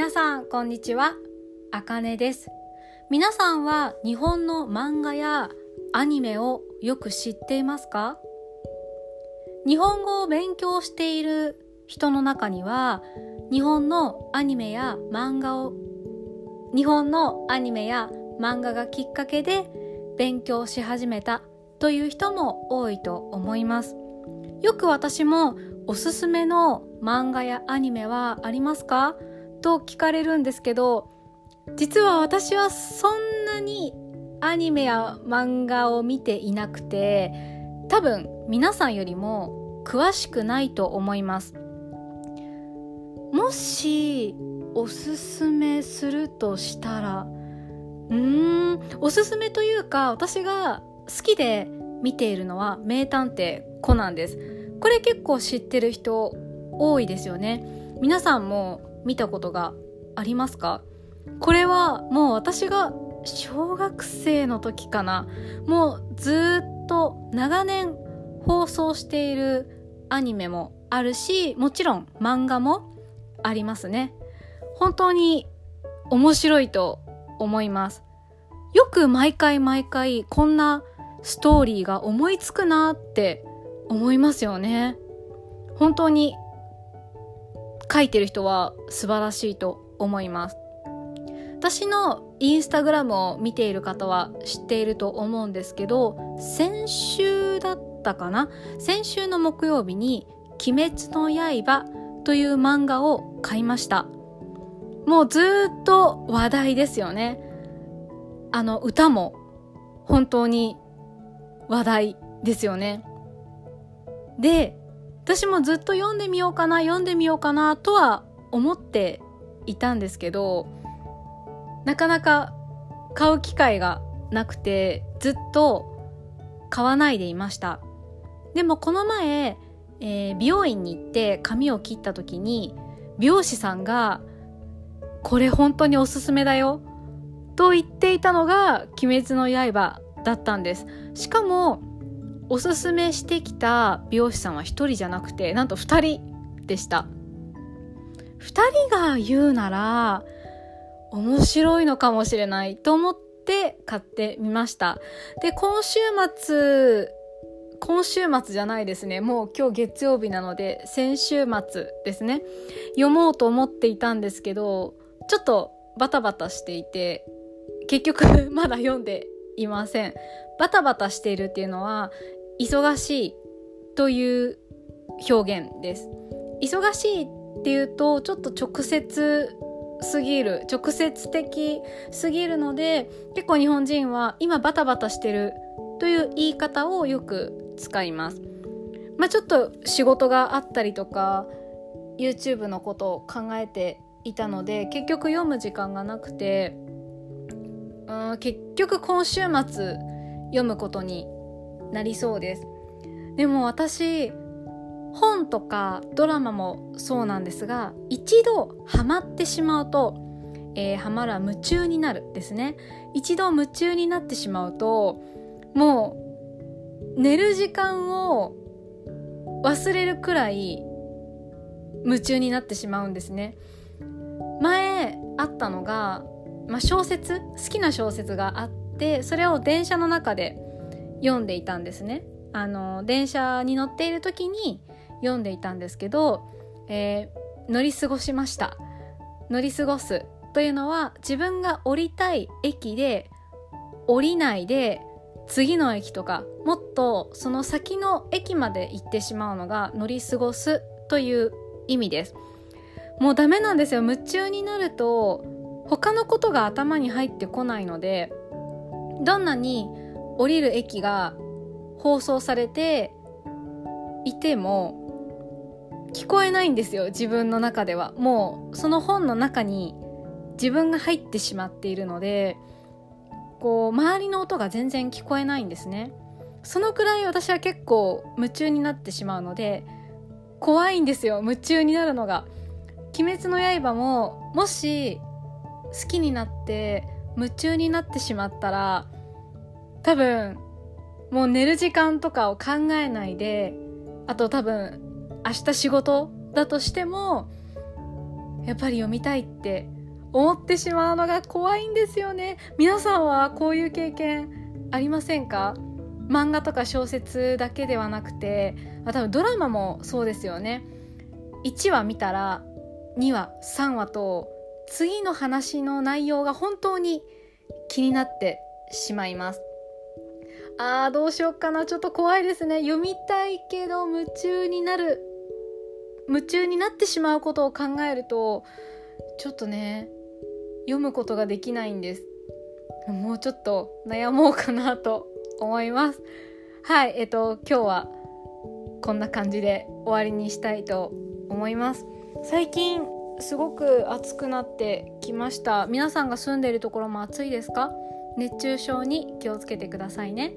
皆さん、こんにちは。あかねです。皆さんは日本の漫画やアニメをよく知っていますか？日本語を勉強している人の中には、日本のアニメや漫画を、日本のアニメや漫画がきっかけで勉強し始めたという人も多いと思います。よく私もおすすめの漫画やアニメはありますか？と聞かれるんですけど、実は私はそんなにアニメや漫画を見ていなくて、多分皆さんよりも詳しくないと思います。もしおすすめするとしたら、うーん、おすすめというか私が好きで見ているのは名探偵コナンです。これ結構知ってる人多いですよね。皆さんも見たことがありますか？これはもう私が小学生の時かな。もうずっと長年放送しているアニメもあるし、もちろん漫画もありますね。本当に面白いと思います。よく毎回毎回こんなストーリーが思いつくなって思いますよね。本当に書いてる人は素晴らしいと思います。私のインスタグラムを見ている方は知っていると思うんですけど、先週だったかな？先週の木曜日に鬼滅の刃という漫画を買いました。もうずっと話題ですよね。あの歌も本当に話題ですよね。で、私もずっと読んでみようかな、読んでみようかなとは思っていたんですけど、なかなか買う機会がなくて、ずっと買わないでいました。でもこの前、えー、美容院に行って髪を切った時に、美容師さんが、これ本当におすすめだよ、と言っていたのが、鬼滅の刃だったんです。しかも、おすすめしてきた美容師さんは一人じゃなくて、なんと二人でした。二人が言うなら、面白いのかもしれないと思って買ってみました。で、今週末、今週末じゃないですね。もう今日月曜日なので、先週末ですね。読もうと思っていたんですけど、ちょっとバタバタしていて、結局 まだ読んでいません。バタバタしているっていうのは、忙しいという表現です。忙しいっていうとちょっと直接すぎる直接的すぎるので結構日本人は今バタバタしてるという言い方をよく使います。まあちょっと仕事があったりとか YouTube のことを考えていたので結局読む時間がなくてうん結局今週末読むことになりそうです。でも私本とかドラマもそうなんですが一度ハマってしまうと、えー、ハマるは夢中になるですね。一度夢中になってしまうともう寝る時間を忘れるくらい夢中になってしまうんですね。前あったのが、まあ、小説好きな小説があってそれを電車の中で読んでいたんですね。あの電車に乗っている時に読んでいたんですけど、えー、乗り過ごしました。乗り過ごす。というのは自分が降りたい駅で降りないで次の駅とかもっとその先の駅まで行ってしまうのが乗り過ごすという意味です。もうダメなんですよ。夢中になると他のことが頭に入ってこないのでどんなに降りる駅が放送されていても聞こえないんですよ自分の中では。もうその本の中に自分が入ってしまっているのでこう周りの音が全然聞こえないんですね。そのくらい私は結構夢中になってしまうので怖いんですよ夢中になるのが。鬼滅の刃ももし好きになって夢中になってしまったら多分もう寝る時間とかを考えないであと多分明日仕事だとしてもやっぱり読みたいって思ってしまうのが怖いんですよね。皆さんはこういう経験ありませんか？漫画とか小説だけではなくて、あ、多分ドラマもそうですよね。1話見たら2話3話と次の話の内容が本当に気になってしまいます。あーどうしよっかな。ちょっと怖いですね。読みたいけど夢中になる。夢中になってしまうことを考えるとちょっとね読むことができないんです。もうちょっと悩もうかなと思います。はいえっと今日はこんな感じで終わりにしたいと思います。最近すごく暑くなってきました。皆さんが住んでいるところも暑いですか？熱中症に気をつけてくださいね。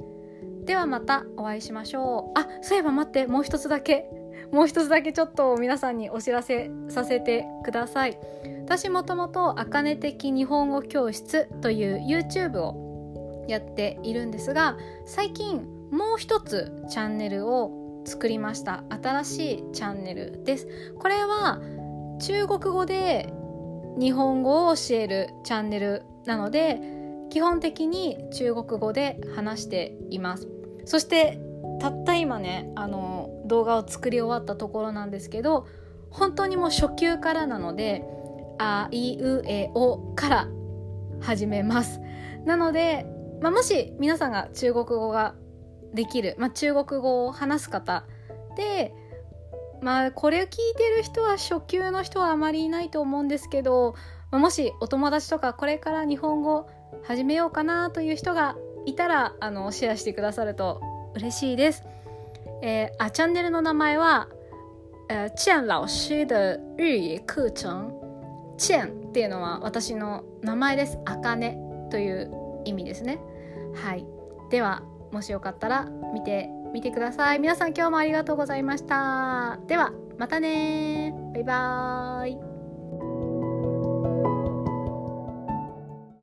ではまたお会いしましょう。あそういえば待ってもう一つだけ。もう一つだけちょっと皆さんにお知らせさせてください。私もともとあかね的日本語教室という YouTube をやっているんですが最近もう一つチャンネルを作りました。新しいチャンネルです。これは中国語で日本語を教えるチャンネルなので基本的に中国語で話しています。そしてたった今ねあの動画を作り終わったところなんですけど本当にもう初級からなので「あいうえお」から始めます。なので、まあ、もし皆さんが中国語ができる、まあ、中国語を話す方でまあこれを聞いてる人は初級の人はあまりいないと思うんですけど、ま、もしお友達とかこれから日本語始めようかなという人がいたらあのシェアしてくださると嬉しいです。えー、あチャンネルの名前は、えー、チェン老師的日語課程チェンっていうのは私の名前です。あかねという意味ですね。はい。では、もしよかったら見てみてください。皆さん今日もありがとうございました。では、またねバイバーイ。